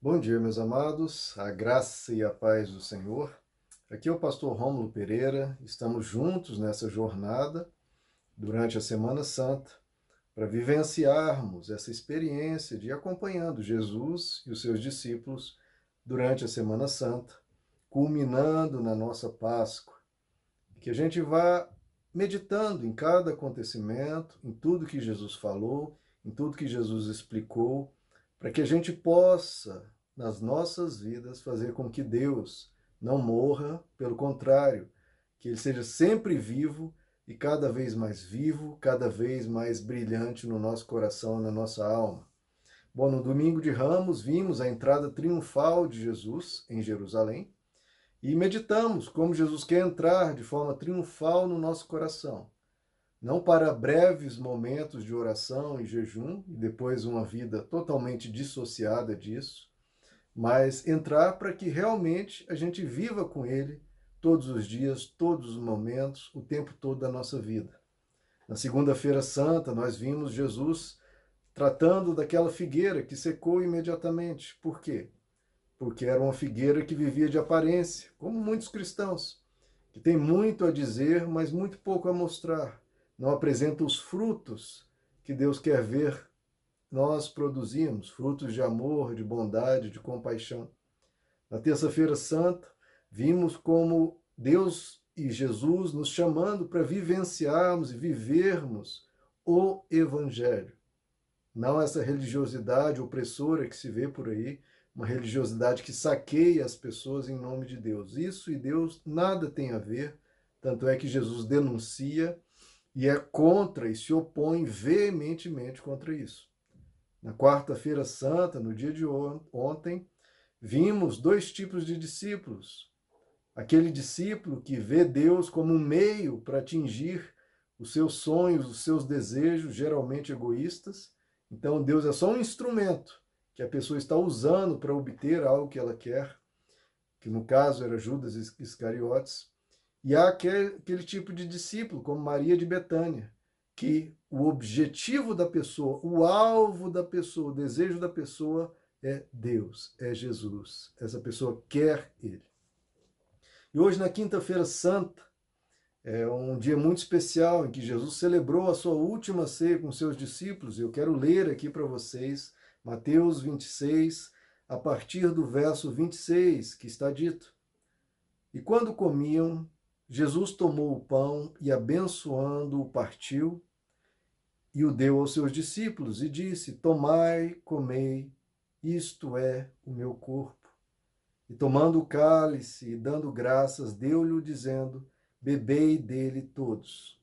Bom dia, meus amados, a graça e a paz do Senhor. Aqui é o pastor Rômulo Pereira, estamos juntos nessa jornada durante a Semana Santa para vivenciarmos essa experiência de acompanhando Jesus e os seus discípulos durante a Semana Santa, culminando na nossa Páscoa. Que a gente vá meditando em cada acontecimento, em tudo que Jesus falou, em tudo que Jesus explicou para que a gente possa, nas nossas vidas, fazer com que Deus não morra, pelo contrário, que Ele seja sempre vivo e cada vez mais vivo, cada vez mais brilhante no nosso coração, na nossa alma. Bom, no domingo de Ramos vimos a entrada triunfal de Jesus em Jerusalém e meditamos como Jesus quer entrar de forma triunfal no nosso coração não para breves momentos de oração e jejum, e depois uma vida totalmente dissociada disso, mas entrar para que realmente a gente viva com Ele todos os dias, todos os momentos, o tempo todo da nossa vida. Na Segunda-feira Santa, nós vimos Jesus tratando daquela figueira que secou imediatamente. Por quê? Porque era uma figueira que vivia de aparência, como muitos cristãos, que tem muito a dizer, mas muito pouco a mostrar não apresenta os frutos que Deus quer ver nós produzimos, frutos de amor, de bondade, de compaixão. Na terça-feira santa, vimos como Deus e Jesus nos chamando para vivenciarmos e vivermos o evangelho. Não essa religiosidade opressora que se vê por aí, uma religiosidade que saqueia as pessoas em nome de Deus. Isso e Deus nada tem a ver, tanto é que Jesus denuncia e é contra e se opõe veementemente contra isso. Na quarta-feira santa, no dia de ontem, vimos dois tipos de discípulos. Aquele discípulo que vê Deus como um meio para atingir os seus sonhos, os seus desejos, geralmente egoístas. Então, Deus é só um instrumento que a pessoa está usando para obter algo que ela quer, que no caso era Judas Iscariotes. E há aquele tipo de discípulo, como Maria de Betânia, que o objetivo da pessoa, o alvo da pessoa, o desejo da pessoa é Deus, é Jesus. Essa pessoa quer Ele. E hoje, na Quinta-feira Santa, é um dia muito especial em que Jesus celebrou a sua última ceia com seus discípulos. Eu quero ler aqui para vocês Mateus 26, a partir do verso 26, que está dito: E quando comiam, Jesus tomou o pão e, abençoando-o, partiu e o deu aos seus discípulos e disse: Tomai, comei, isto é o meu corpo. E tomando o cálice e dando graças, deu-lhe, dizendo: Bebei dele todos.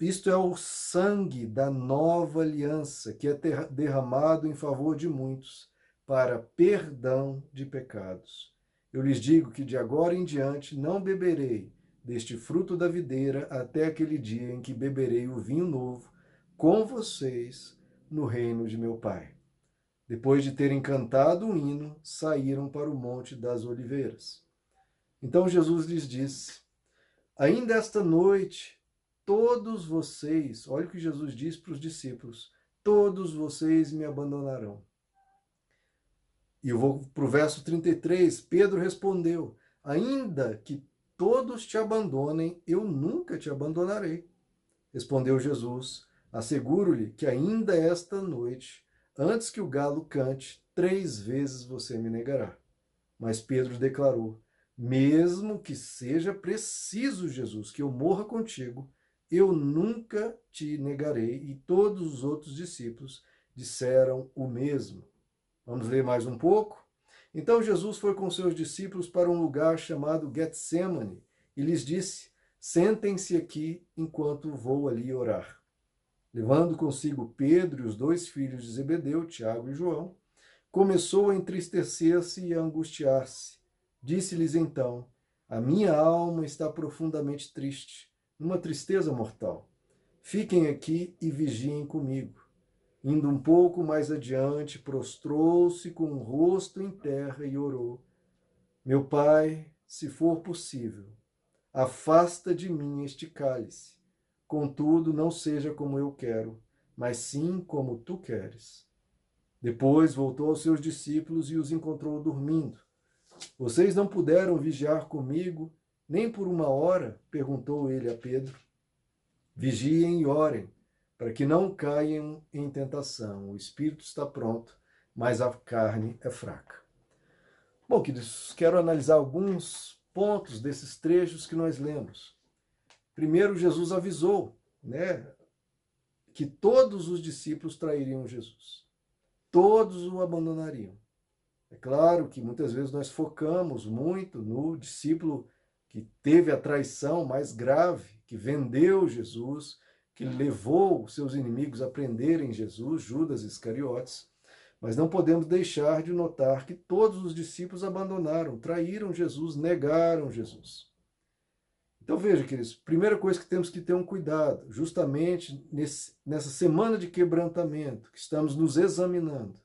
Isto é o sangue da nova aliança, que é derramado em favor de muitos, para perdão de pecados. Eu lhes digo que de agora em diante não beberei deste fruto da videira até aquele dia em que beberei o vinho novo com vocês no reino de meu Pai. Depois de terem cantado um hino, saíram para o Monte das Oliveiras. Então Jesus lhes disse: Ainda esta noite, todos vocês, olha o que Jesus diz para os discípulos: todos vocês me abandonarão. E eu vou para o verso 33. Pedro respondeu: Ainda que todos te abandonem, eu nunca te abandonarei. Respondeu Jesus: Asseguro-lhe que ainda esta noite, antes que o galo cante, três vezes você me negará. Mas Pedro declarou: Mesmo que seja preciso, Jesus, que eu morra contigo, eu nunca te negarei. E todos os outros discípulos disseram o mesmo. Vamos ler mais um pouco? Então Jesus foi com seus discípulos para um lugar chamado Getsemane e lhes disse: Sentem-se aqui enquanto vou ali orar. Levando consigo Pedro e os dois filhos de Zebedeu, Tiago e João, começou a entristecer-se e a angustiar-se. Disse-lhes então: A minha alma está profundamente triste, numa tristeza mortal. Fiquem aqui e vigiem comigo. Indo um pouco mais adiante, prostrou-se com o rosto em terra e orou: Meu pai, se for possível, afasta de mim este cálice. Contudo, não seja como eu quero, mas sim como tu queres. Depois voltou aos seus discípulos e os encontrou dormindo. Vocês não puderam vigiar comigo nem por uma hora? perguntou ele a Pedro. Vigiem e orem, para que não caiam em tentação. O espírito está pronto, mas a carne é fraca. Bom, queridos, quero analisar alguns pontos desses trechos que nós lemos. Primeiro, Jesus avisou, né, que todos os discípulos trairiam Jesus. Todos o abandonariam. É claro que muitas vezes nós focamos muito no discípulo que teve a traição mais grave, que vendeu Jesus, que levou seus inimigos a prenderem Jesus, Judas Iscariotes. Mas não podemos deixar de notar que todos os discípulos abandonaram, traíram Jesus, negaram Jesus. Então veja, queridos, primeira coisa que temos que ter um cuidado, justamente nesse, nessa semana de quebrantamento, que estamos nos examinando.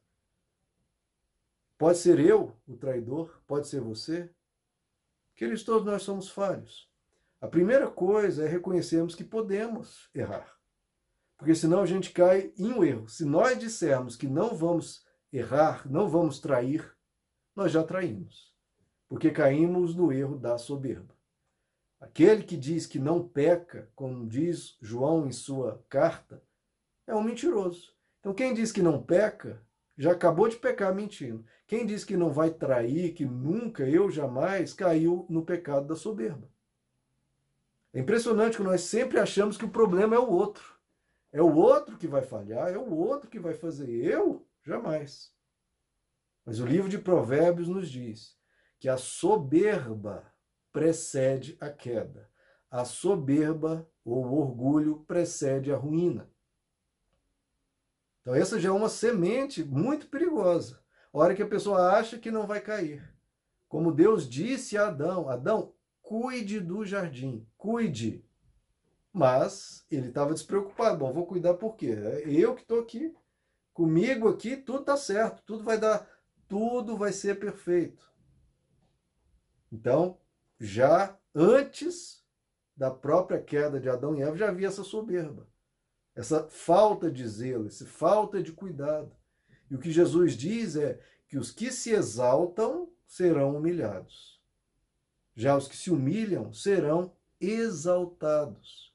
Pode ser eu o traidor, pode ser você. Queridos, todos nós somos falhos. A primeira coisa é reconhecermos que podemos errar. Porque senão a gente cai em um erro. Se nós dissermos que não vamos errar, não vamos trair, nós já traímos. Porque caímos no erro da soberba. Aquele que diz que não peca, como diz João em sua carta, é um mentiroso. Então, quem diz que não peca, já acabou de pecar mentindo. Quem diz que não vai trair, que nunca, eu jamais, caiu no pecado da soberba. É impressionante que nós sempre achamos que o problema é o outro. É o outro que vai falhar, é o outro que vai fazer. Eu, jamais. Mas o livro de Provérbios nos diz que a soberba precede a queda. A soberba ou o orgulho precede a ruína. Então, essa já é uma semente muito perigosa. A hora que a pessoa acha que não vai cair. Como Deus disse a Adão: Adão, cuide do jardim, cuide. Mas ele estava despreocupado. Bom, vou cuidar por quê? É eu que estou aqui. Comigo aqui, tudo está certo, tudo vai dar, tudo vai ser perfeito. Então, já antes da própria queda de Adão e Eva, já havia essa soberba, essa falta de zelo, essa falta de cuidado. E o que Jesus diz é que os que se exaltam serão humilhados. Já os que se humilham serão exaltados.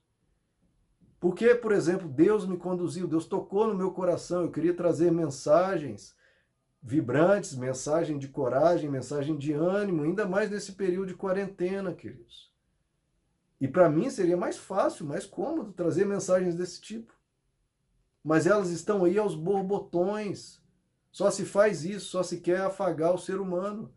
Porque, por exemplo, Deus me conduziu, Deus tocou no meu coração, eu queria trazer mensagens vibrantes, mensagem de coragem, mensagem de ânimo, ainda mais nesse período de quarentena, queridos. E para mim seria mais fácil, mais cômodo trazer mensagens desse tipo. Mas elas estão aí aos borbotões. Só se faz isso, só se quer afagar o ser humano.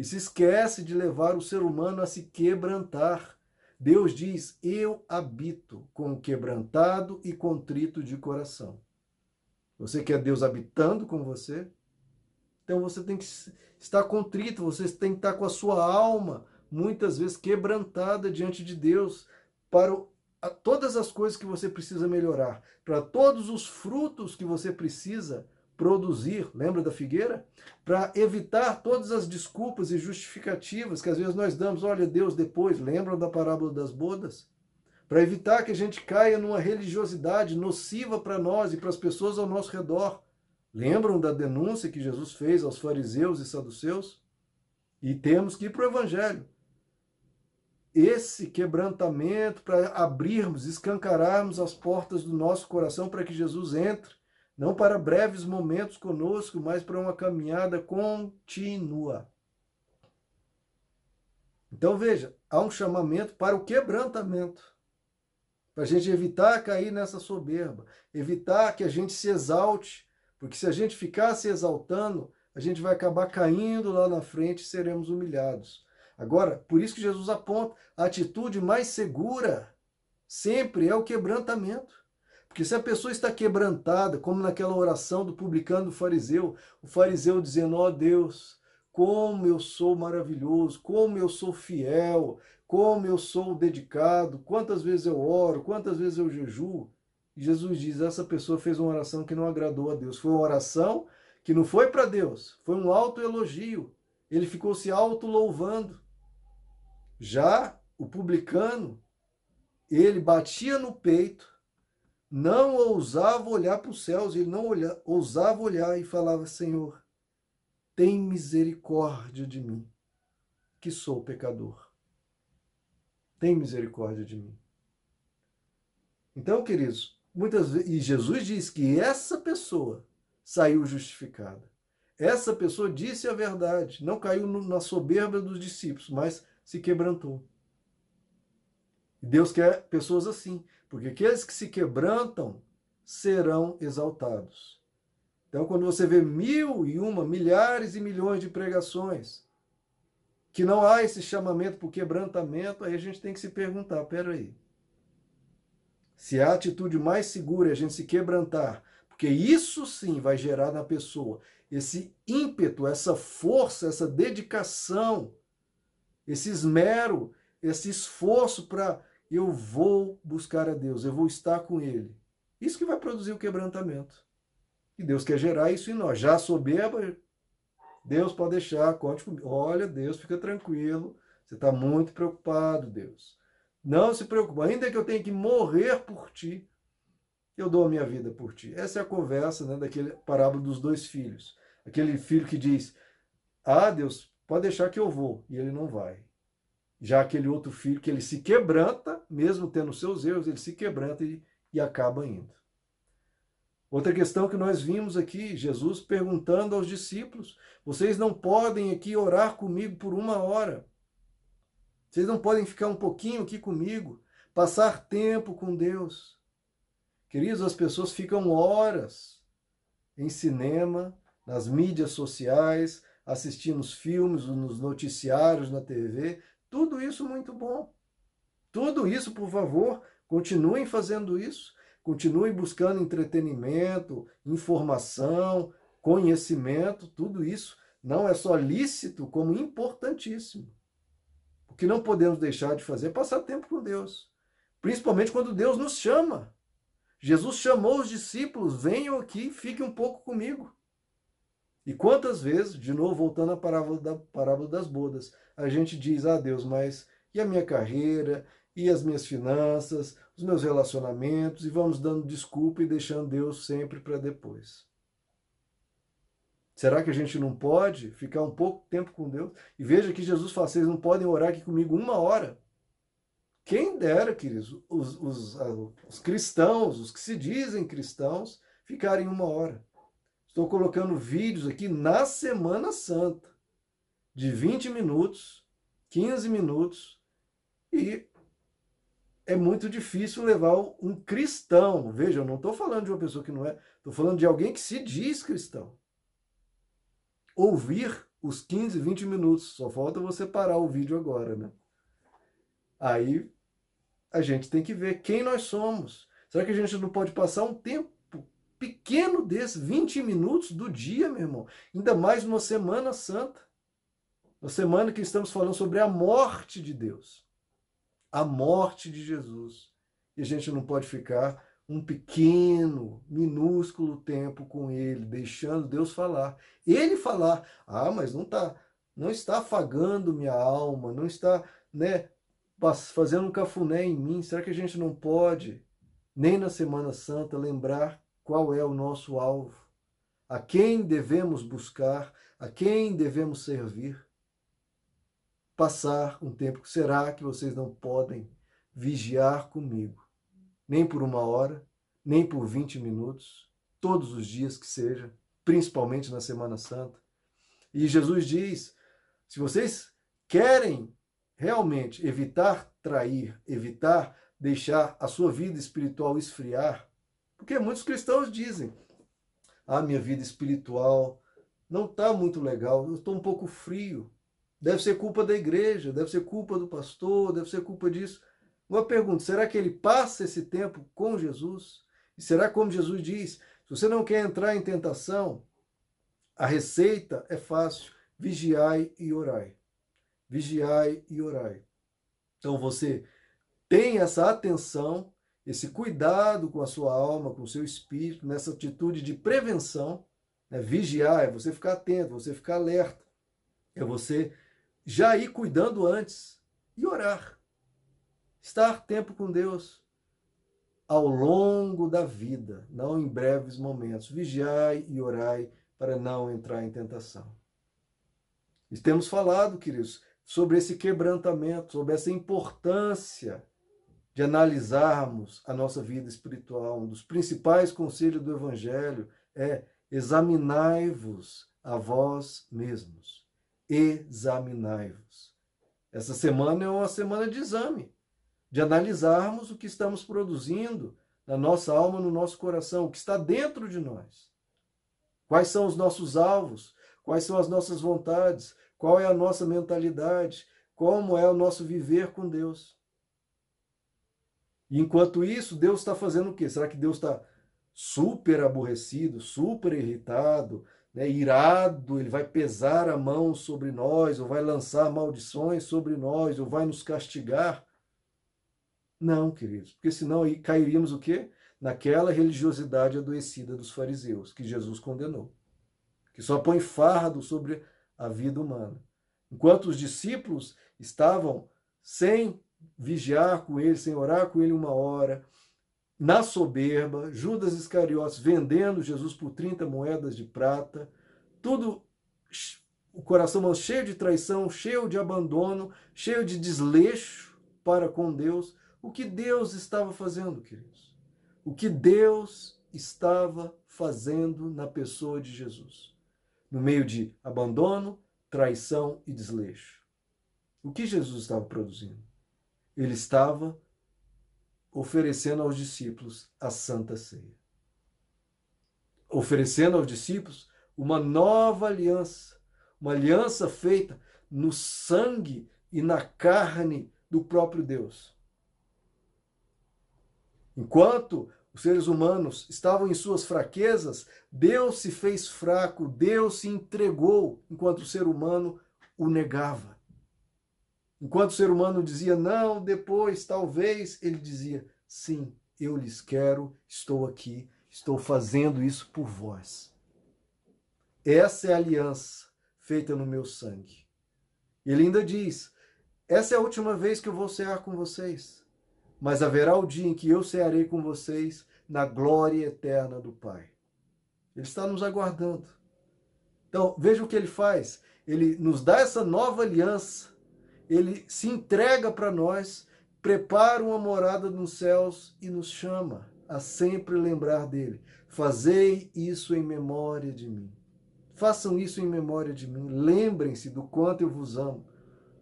E se esquece de levar o ser humano a se quebrantar. Deus diz: Eu habito com o quebrantado e contrito de coração. Você quer Deus habitando com você? Então você tem que estar contrito, você tem que estar com a sua alma muitas vezes quebrantada diante de Deus para todas as coisas que você precisa melhorar, para todos os frutos que você precisa produzir, lembra da figueira? Para evitar todas as desculpas e justificativas que às vezes nós damos, olha Deus depois, lembram da parábola das bodas? Para evitar que a gente caia numa religiosidade nociva para nós e para as pessoas ao nosso redor. Lembram da denúncia que Jesus fez aos fariseus e saduceus? E temos que ir para o Evangelho. Esse quebrantamento para abrirmos, escancararmos as portas do nosso coração para que Jesus entre, não para breves momentos conosco, mas para uma caminhada contínua. Então veja, há um chamamento para o quebrantamento, para a gente evitar cair nessa soberba, evitar que a gente se exalte porque se a gente ficar se exaltando, a gente vai acabar caindo lá na frente e seremos humilhados. Agora, por isso que Jesus aponta, a atitude mais segura sempre é o quebrantamento. Porque se a pessoa está quebrantada, como naquela oração do publicano do fariseu, o fariseu dizendo: Ó oh Deus, como eu sou maravilhoso, como eu sou fiel, como eu sou dedicado, quantas vezes eu oro, quantas vezes eu jejuo. Jesus diz: essa pessoa fez uma oração que não agradou a Deus. Foi uma oração que não foi para Deus, foi um autoelogio. Ele ficou se auto-louvando. Já o publicano, ele batia no peito, não ousava olhar para os céus, ele não olha, ousava olhar e falava: Senhor, tem misericórdia de mim, que sou pecador. Tem misericórdia de mim. Então, queridos, muitas vezes, e Jesus diz que essa pessoa saiu justificada. Essa pessoa disse a verdade, não caiu na soberba dos discípulos, mas se quebrantou. Deus quer pessoas assim, porque aqueles que se quebrantam serão exaltados. Então, quando você vê mil e uma, milhares e milhões de pregações, que não há esse chamamento por quebrantamento, aí a gente tem que se perguntar: peraí. Se a atitude mais segura é a gente se quebrantar, porque isso sim vai gerar na pessoa esse ímpeto, essa força, essa dedicação, esse esmero, esse esforço para eu vou buscar a Deus, eu vou estar com Ele. Isso que vai produzir o quebrantamento. E Deus quer gerar isso em nós. Já soberba, Deus pode deixar, conte comigo. Olha, Deus, fica tranquilo. Você está muito preocupado, Deus. Não se preocupe. Ainda que eu tenha que morrer por ti, eu dou a minha vida por ti. Essa é a conversa né, daquele parábola dos dois filhos. Aquele filho que diz: Ah, Deus, pode deixar que eu vou. E ele não vai. Já aquele outro filho que ele se quebranta, mesmo tendo seus erros, ele se quebranta e, e acaba indo. Outra questão que nós vimos aqui, Jesus perguntando aos discípulos: vocês não podem aqui orar comigo por uma hora? Vocês não podem ficar um pouquinho aqui comigo, passar tempo com Deus? Queridos, as pessoas ficam horas em cinema, nas mídias sociais, assistindo os filmes, nos noticiários, na TV, tudo isso muito bom. Tudo isso, por favor, continuem fazendo isso. Continuem buscando entretenimento, informação, conhecimento, tudo isso não é só lícito, como importantíssimo. O que não podemos deixar de fazer é passar tempo com Deus, principalmente quando Deus nos chama. Jesus chamou os discípulos: venham aqui, fiquem um pouco comigo. E quantas vezes, de novo voltando à parábola, da, parábola das bodas, a gente diz, ah Deus, mas e a minha carreira, e as minhas finanças, os meus relacionamentos, e vamos dando desculpa e deixando Deus sempre para depois. Será que a gente não pode ficar um pouco tempo com Deus? E veja que Jesus fala, vocês não podem orar aqui comigo uma hora. Quem dera, queridos, os, os, os cristãos, os que se dizem cristãos, ficarem uma hora. Estou colocando vídeos aqui na Semana Santa, de 20 minutos, 15 minutos, e é muito difícil levar um cristão. Veja, eu não estou falando de uma pessoa que não é, estou falando de alguém que se diz cristão. Ouvir os 15, 20 minutos, só falta você parar o vídeo agora, né? Aí a gente tem que ver quem nós somos. Será que a gente não pode passar um tempo pequeno desse, 20 minutos do dia, meu irmão. Ainda mais numa semana santa. Uma semana que estamos falando sobre a morte de Deus. A morte de Jesus. E a gente não pode ficar um pequeno, minúsculo tempo com ele, deixando Deus falar. Ele falar: "Ah, mas não tá, não está afagando minha alma, não está, né, fazendo um cafuné em mim. Será que a gente não pode nem na Semana Santa lembrar qual é o nosso alvo, a quem devemos buscar, a quem devemos servir. Passar um tempo. Será que vocês não podem vigiar comigo? Nem por uma hora, nem por 20 minutos, todos os dias que seja, principalmente na Semana Santa. E Jesus diz: se vocês querem realmente evitar trair, evitar deixar a sua vida espiritual esfriar, porque muitos cristãos dizem: "Ah, minha vida espiritual não está muito legal, eu estou um pouco frio. Deve ser culpa da igreja, deve ser culpa do pastor, deve ser culpa disso". Uma pergunta: será que ele passa esse tempo com Jesus? E será como Jesus diz: se você não quer entrar em tentação, a receita é fácil: vigiai e orai. Vigiai e orai. Então você tem essa atenção esse cuidado com a sua alma, com o seu espírito, nessa atitude de prevenção, né? vigiar, é você ficar atento, você ficar alerta, é você já ir cuidando antes e orar. Estar tempo com Deus. ao longo da vida, não em breves momentos. Vigiai e orai para não entrar em tentação. E temos falado, queridos, sobre esse quebrantamento, sobre essa importância de analisarmos a nossa vida espiritual. Um dos principais conselhos do Evangelho é examinai-vos a vós mesmos. Examinai-vos. Essa semana é uma semana de exame, de analisarmos o que estamos produzindo na nossa alma, no nosso coração, o que está dentro de nós. Quais são os nossos alvos? Quais são as nossas vontades? Qual é a nossa mentalidade? Como é o nosso viver com Deus? E enquanto isso, Deus está fazendo o quê? Será que Deus está super aborrecido, super irritado, né, irado, ele vai pesar a mão sobre nós, ou vai lançar maldições sobre nós, ou vai nos castigar. Não, queridos, porque senão aí cairíamos o quê? Naquela religiosidade adoecida dos fariseus, que Jesus condenou, que só põe fardo sobre a vida humana. Enquanto os discípulos estavam sem vigiar com ele, sem orar com ele uma hora, na soberba, Judas Iscariotes vendendo Jesus por 30 moedas de prata, tudo o coração cheio de traição, cheio de abandono, cheio de desleixo para com Deus. O que Deus estava fazendo, queridos? O que Deus estava fazendo na pessoa de Jesus? No meio de abandono, traição e desleixo. O que Jesus estava produzindo? Ele estava oferecendo aos discípulos a Santa Ceia. Oferecendo aos discípulos uma nova aliança, uma aliança feita no sangue e na carne do próprio Deus. Enquanto os seres humanos estavam em suas fraquezas, Deus se fez fraco, Deus se entregou, enquanto o ser humano o negava. Enquanto o ser humano dizia não, depois, talvez, ele dizia sim, eu lhes quero, estou aqui, estou fazendo isso por vós. Essa é a aliança feita no meu sangue. Ele ainda diz: essa é a última vez que eu vou cear com vocês, mas haverá o dia em que eu cearei com vocês na glória eterna do Pai. Ele está nos aguardando. Então, veja o que ele faz. Ele nos dá essa nova aliança ele se entrega para nós, prepara uma morada nos céus e nos chama a sempre lembrar dele. Fazei isso em memória de mim. Façam isso em memória de mim. Lembrem-se do quanto eu vos amo,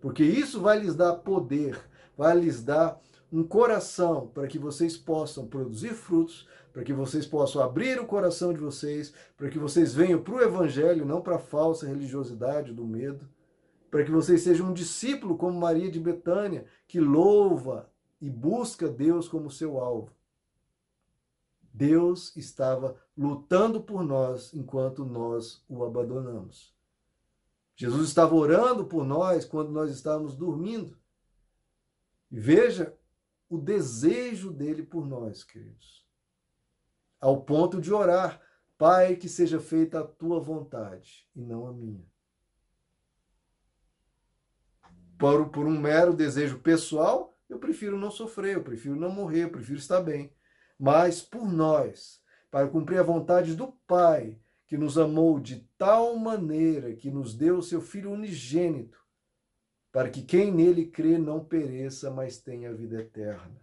porque isso vai lhes dar poder, vai lhes dar um coração para que vocês possam produzir frutos, para que vocês possam abrir o coração de vocês, para que vocês venham para o Evangelho, não para a falsa religiosidade do medo para que vocês sejam um discípulo como Maria de Betânia, que louva e busca Deus como seu alvo. Deus estava lutando por nós enquanto nós o abandonamos. Jesus estava orando por nós quando nós estávamos dormindo. E veja o desejo dele por nós, queridos. Ao ponto de orar: Pai, que seja feita a tua vontade e não a minha. Por, por um mero desejo pessoal, eu prefiro não sofrer, eu prefiro não morrer, eu prefiro estar bem. Mas por nós, para cumprir a vontade do Pai, que nos amou de tal maneira que nos deu o seu Filho unigênito, para que quem nele crê não pereça, mas tenha vida eterna.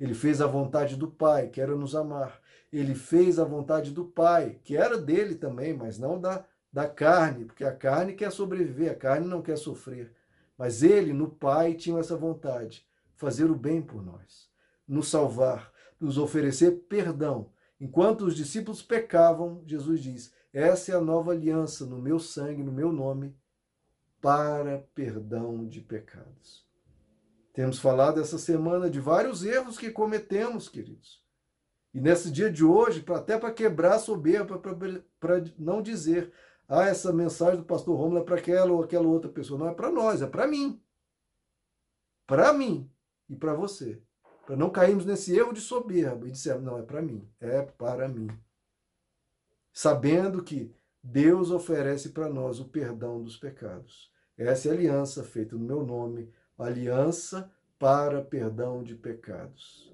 Ele fez a vontade do Pai, que era nos amar. Ele fez a vontade do Pai, que era dele também, mas não da, da carne, porque a carne quer sobreviver, a carne não quer sofrer. Mas ele, no Pai, tinha essa vontade, fazer o bem por nós, nos salvar, nos oferecer perdão. Enquanto os discípulos pecavam, Jesus diz: Essa é a nova aliança no meu sangue, no meu nome, para perdão de pecados. Temos falado essa semana de vários erros que cometemos, queridos. E nesse dia de hoje, até para quebrar a soberba, para não dizer, ah, essa mensagem do pastor Romulo é para aquela ou aquela outra pessoa. Não é para nós, é para mim. Para mim e para você. Para não cairmos nesse erro de soberba e dizer, não, é para mim, é para mim. Sabendo que Deus oferece para nós o perdão dos pecados. Essa é a aliança feita no meu nome, aliança para perdão de pecados.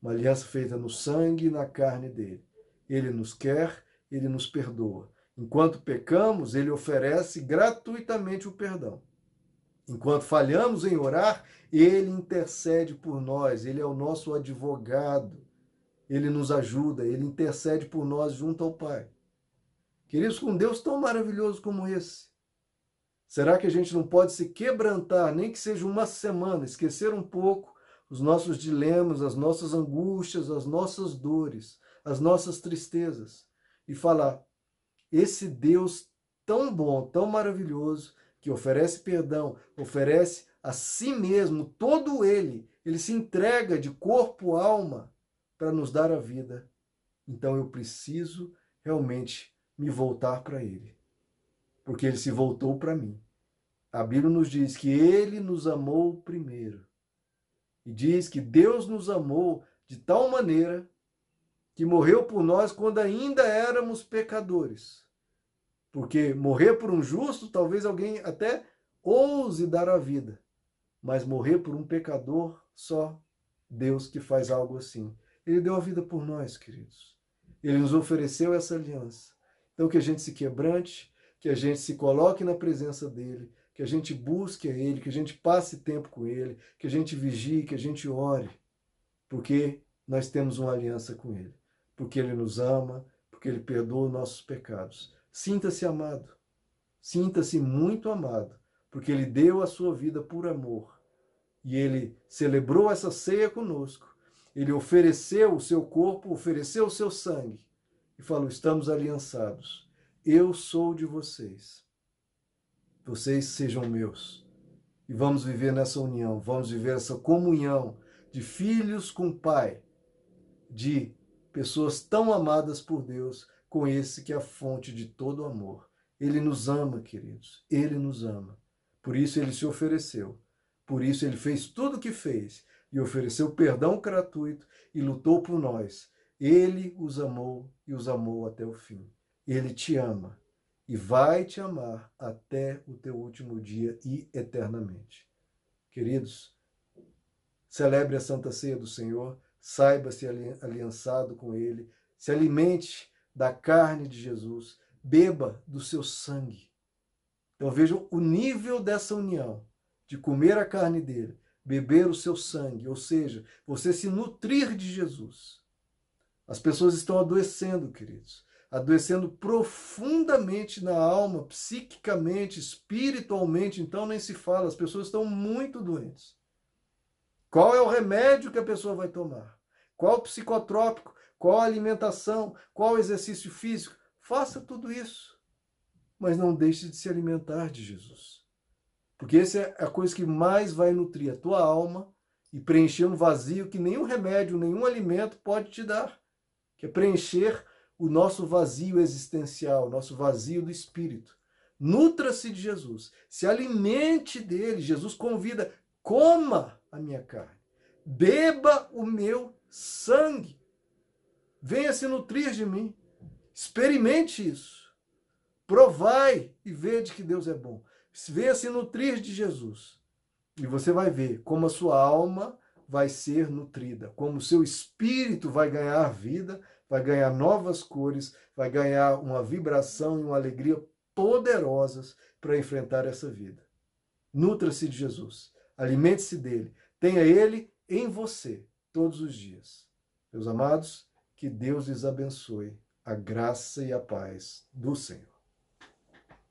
uma aliança feita no sangue e na carne dele. Ele nos quer, ele nos perdoa. Enquanto pecamos, ele oferece gratuitamente o perdão. Enquanto falhamos em orar, ele intercede por nós, ele é o nosso advogado. Ele nos ajuda, ele intercede por nós junto ao Pai. Queridos, com Deus tão maravilhoso como esse, será que a gente não pode se quebrantar, nem que seja uma semana, esquecer um pouco os nossos dilemas, as nossas angústias, as nossas dores, as nossas tristezas e falar: esse Deus tão bom, tão maravilhoso, que oferece perdão, oferece a si mesmo, todo ele, ele se entrega de corpo, alma, para nos dar a vida. Então eu preciso realmente me voltar para ele, porque ele se voltou para mim. A Bíblia nos diz que ele nos amou primeiro. E diz que Deus nos amou de tal maneira que morreu por nós quando ainda éramos pecadores. Porque morrer por um justo, talvez alguém até ouse dar a vida, mas morrer por um pecador, só Deus que faz algo assim. Ele deu a vida por nós, queridos. Ele nos ofereceu essa aliança. Então que a gente se quebrante, que a gente se coloque na presença dele, que a gente busque a ele, que a gente passe tempo com ele, que a gente vigie, que a gente ore, porque nós temos uma aliança com ele porque Ele nos ama, porque Ele perdoa nossos pecados. Sinta-se amado, sinta-se muito amado, porque Ele deu a sua vida por amor. E Ele celebrou essa ceia conosco. Ele ofereceu o seu corpo, ofereceu o seu sangue e falou: Estamos aliançados. Eu sou de vocês. Vocês sejam meus. E vamos viver nessa união, vamos viver essa comunhão de filhos com Pai, de pessoas tão amadas por Deus, com esse que é a fonte de todo amor. Ele nos ama, queridos, ele nos ama. Por isso ele se ofereceu. Por isso ele fez tudo o que fez e ofereceu perdão gratuito e lutou por nós. Ele os amou e os amou até o fim. Ele te ama e vai te amar até o teu último dia e eternamente. Queridos, celebre a Santa Ceia do Senhor saiba-se aliançado com ele, se alimente da carne de Jesus, beba do seu sangue. Então vejam o nível dessa união, de comer a carne dele, beber o seu sangue, ou seja, você se nutrir de Jesus. As pessoas estão adoecendo, queridos, adoecendo profundamente na alma, psiquicamente, espiritualmente, então nem se fala, as pessoas estão muito doentes. Qual é o remédio que a pessoa vai tomar? Qual o psicotrópico? Qual a alimentação? Qual o exercício físico? Faça tudo isso. Mas não deixe de se alimentar de Jesus. Porque essa é a coisa que mais vai nutrir a tua alma e preencher um vazio que nenhum remédio, nenhum alimento pode te dar. Que é preencher o nosso vazio existencial, nosso vazio do espírito. Nutra-se de Jesus, se alimente dele. Jesus convida, coma a minha carne, beba o meu sangue, venha se nutrir de mim, experimente isso, provai e vede que Deus é bom, venha se nutrir de Jesus, e você vai ver como a sua alma vai ser nutrida, como o seu espírito vai ganhar vida, vai ganhar novas cores, vai ganhar uma vibração e uma alegria poderosas para enfrentar essa vida. Nutra-se de Jesus. Alimente-se dele. Tenha ele em você todos os dias. Meus amados, que Deus lhes abençoe. A graça e a paz do Senhor.